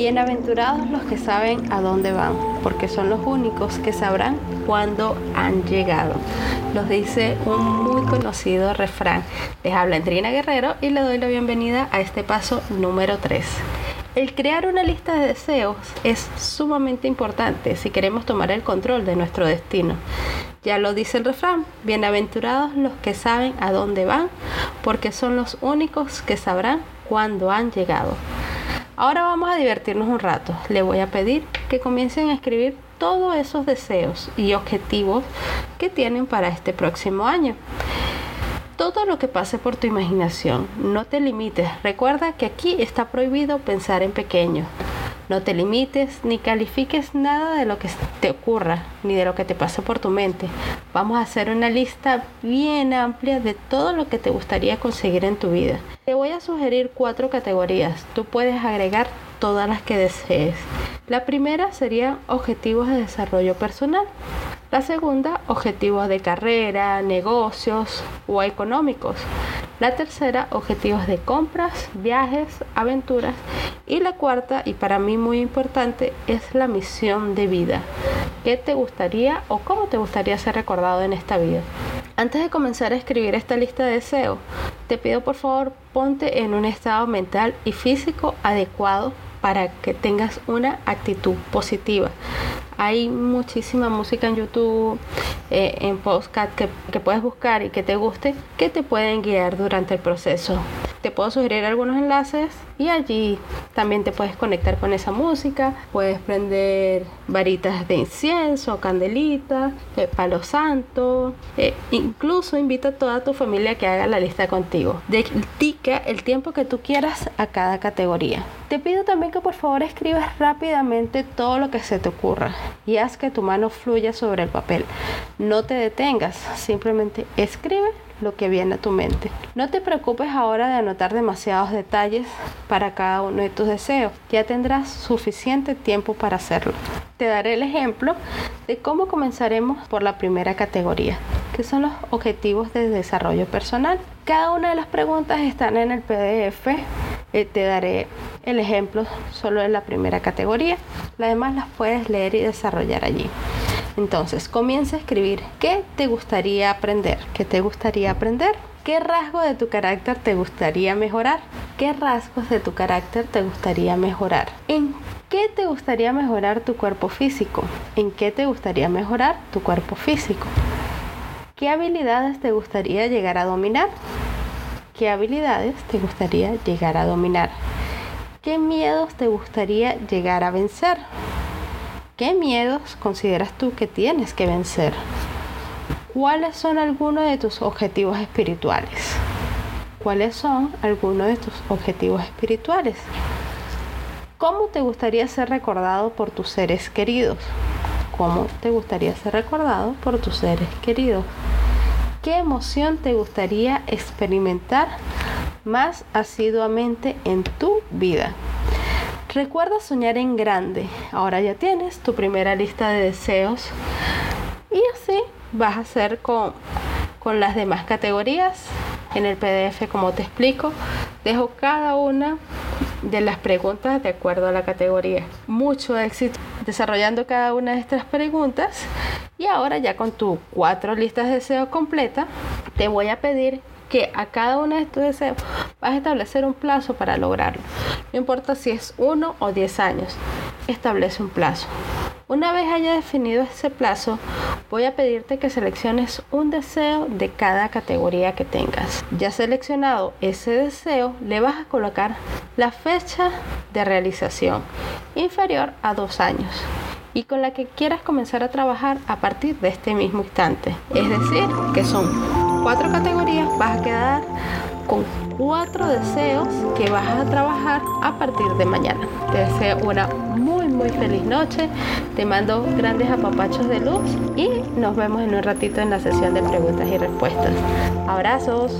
Bienaventurados los que saben a dónde van, porque son los únicos que sabrán cuándo han llegado. Los dice un muy conocido refrán. Les habla Andrina Guerrero y le doy la bienvenida a este paso número 3. El crear una lista de deseos es sumamente importante si queremos tomar el control de nuestro destino. Ya lo dice el refrán, bienaventurados los que saben a dónde van, porque son los únicos que sabrán cuándo han llegado. Ahora vamos a divertirnos un rato. Le voy a pedir que comiencen a escribir todos esos deseos y objetivos que tienen para este próximo año todo lo que pase por tu imaginación. No te limites. Recuerda que aquí está prohibido pensar en pequeño. No te limites ni califiques nada de lo que te ocurra ni de lo que te pase por tu mente. Vamos a hacer una lista bien amplia de todo lo que te gustaría conseguir en tu vida. Te voy a sugerir cuatro categorías. Tú puedes agregar todas las que desees. La primera sería objetivos de desarrollo personal. La segunda, objetivos de carrera, negocios o económicos. La tercera, objetivos de compras, viajes, aventuras. Y la cuarta, y para mí muy importante, es la misión de vida. ¿Qué te gustaría o cómo te gustaría ser recordado en esta vida? Antes de comenzar a escribir esta lista de deseos, te pido por favor ponte en un estado mental y físico adecuado para que tengas una actitud positiva. Hay muchísima música en YouTube, eh, en podcast que, que puedes buscar y que te guste, que te pueden guiar durante el proceso. Te puedo sugerir algunos enlaces y allí también te puedes conectar con esa música. Puedes prender varitas de incienso, candelitas, eh, palo santo. Eh, incluso invita a toda tu familia que haga la lista contigo. Dedica el tiempo que tú quieras a cada categoría. Te pido también que por favor escribas rápidamente todo lo que se te ocurra y haz que tu mano fluya sobre el papel. No te detengas, simplemente escribe lo que viene a tu mente. No te preocupes ahora de anotar demasiados detalles para cada uno de tus deseos, ya tendrás suficiente tiempo para hacerlo. Te daré el ejemplo de cómo comenzaremos por la primera categoría, que son los objetivos de desarrollo personal. Cada una de las preguntas están en el PDF. Eh, te daré el ejemplo solo de la primera categoría. Las demás las puedes leer y desarrollar allí. Entonces, comienza a escribir qué te gustaría aprender, qué te gustaría aprender, qué rasgo de tu carácter te gustaría mejorar, qué rasgos de tu carácter te gustaría mejorar, en qué te gustaría mejorar tu cuerpo físico, en qué te gustaría mejorar tu cuerpo físico, qué habilidades te gustaría llegar a dominar, qué habilidades te gustaría llegar a dominar, qué miedos te gustaría llegar a vencer ¿Qué miedos consideras tú que tienes que vencer? ¿Cuáles son algunos de tus objetivos espirituales? ¿Cuáles son algunos de tus objetivos espirituales? ¿Cómo te gustaría ser recordado por tus seres queridos? ¿Cómo te gustaría ser recordado por tus seres queridos? ¿Qué emoción te gustaría experimentar más asiduamente en tu vida? Recuerda soñar en grande. Ahora ya tienes tu primera lista de deseos. Y así vas a hacer con, con las demás categorías. En el PDF, como te explico, dejo cada una de las preguntas de acuerdo a la categoría. Mucho éxito desarrollando cada una de estas preguntas. Y ahora ya con tus cuatro listas de deseos completas, te voy a pedir que a cada uno de estos deseos vas a establecer un plazo para lograrlo. No importa si es uno o diez años, establece un plazo. Una vez haya definido ese plazo, voy a pedirte que selecciones un deseo de cada categoría que tengas. Ya seleccionado ese deseo, le vas a colocar la fecha de realización inferior a dos años y con la que quieras comenzar a trabajar a partir de este mismo instante. Es decir, que son cuatro categorías vas a quedar con cuatro deseos que vas a trabajar a partir de mañana. Te deseo una muy muy feliz noche, te mando grandes apapachos de luz y nos vemos en un ratito en la sesión de preguntas y respuestas. Abrazos.